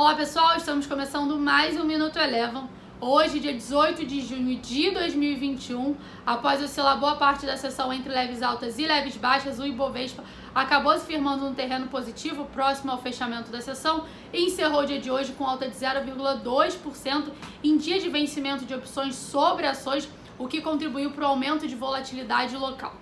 Olá pessoal, estamos começando mais um Minuto Elevam. Hoje, dia 18 de junho de 2021, após oscilar boa parte da sessão entre leves altas e leves baixas, o Ibovespa acabou se firmando no terreno positivo próximo ao fechamento da sessão e encerrou o dia de hoje com alta de 0,2% em dia de vencimento de opções sobre ações, o que contribuiu para o aumento de volatilidade local.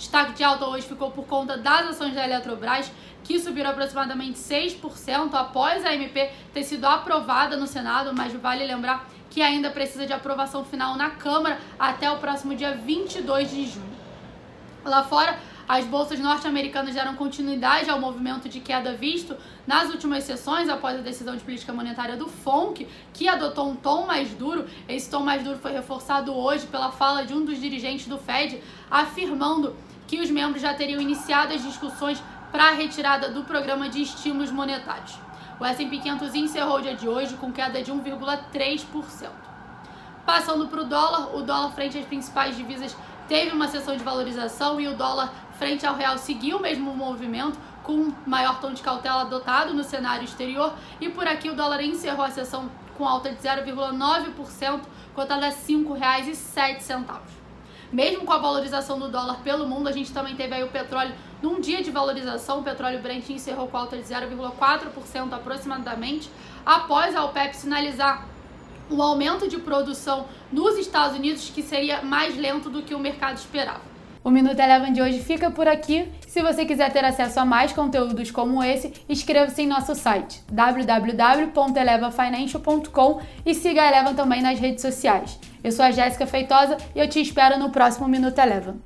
Destaque de alta hoje ficou por conta das ações da Eletrobras, que subiram aproximadamente 6% após a MP ter sido aprovada no Senado, mas vale lembrar que ainda precisa de aprovação final na Câmara até o próximo dia 22 de junho. Lá fora, as bolsas norte-americanas deram continuidade ao movimento de queda visto nas últimas sessões após a decisão de política monetária do FONC, que adotou um tom mais duro. Esse tom mais duro foi reforçado hoje pela fala de um dos dirigentes do Fed, afirmando que os membros já teriam iniciado as discussões para a retirada do programa de estímulos monetários. O S&P 500 encerrou o dia de hoje com queda de 1,3%. Passando para o dólar, o dólar frente às principais divisas teve uma sessão de valorização e o dólar frente ao real seguiu o mesmo movimento, com maior tom de cautela adotado no cenário exterior. E por aqui o dólar encerrou a sessão com alta de 0,9%, cotada a R$ 5,07. Mesmo com a valorização do dólar pelo mundo, a gente também teve aí o petróleo num dia de valorização. O petróleo Brent encerrou com alta de 0,4% aproximadamente, após a OPEP sinalizar o aumento de produção nos Estados Unidos, que seria mais lento do que o mercado esperava. O Minuto Eleven de hoje fica por aqui. Se você quiser ter acesso a mais conteúdos como esse, inscreva-se em nosso site www.elevafinancial.com e siga a Eleven também nas redes sociais. Eu sou a Jéssica Feitosa e eu te espero no próximo Minuto Eleven.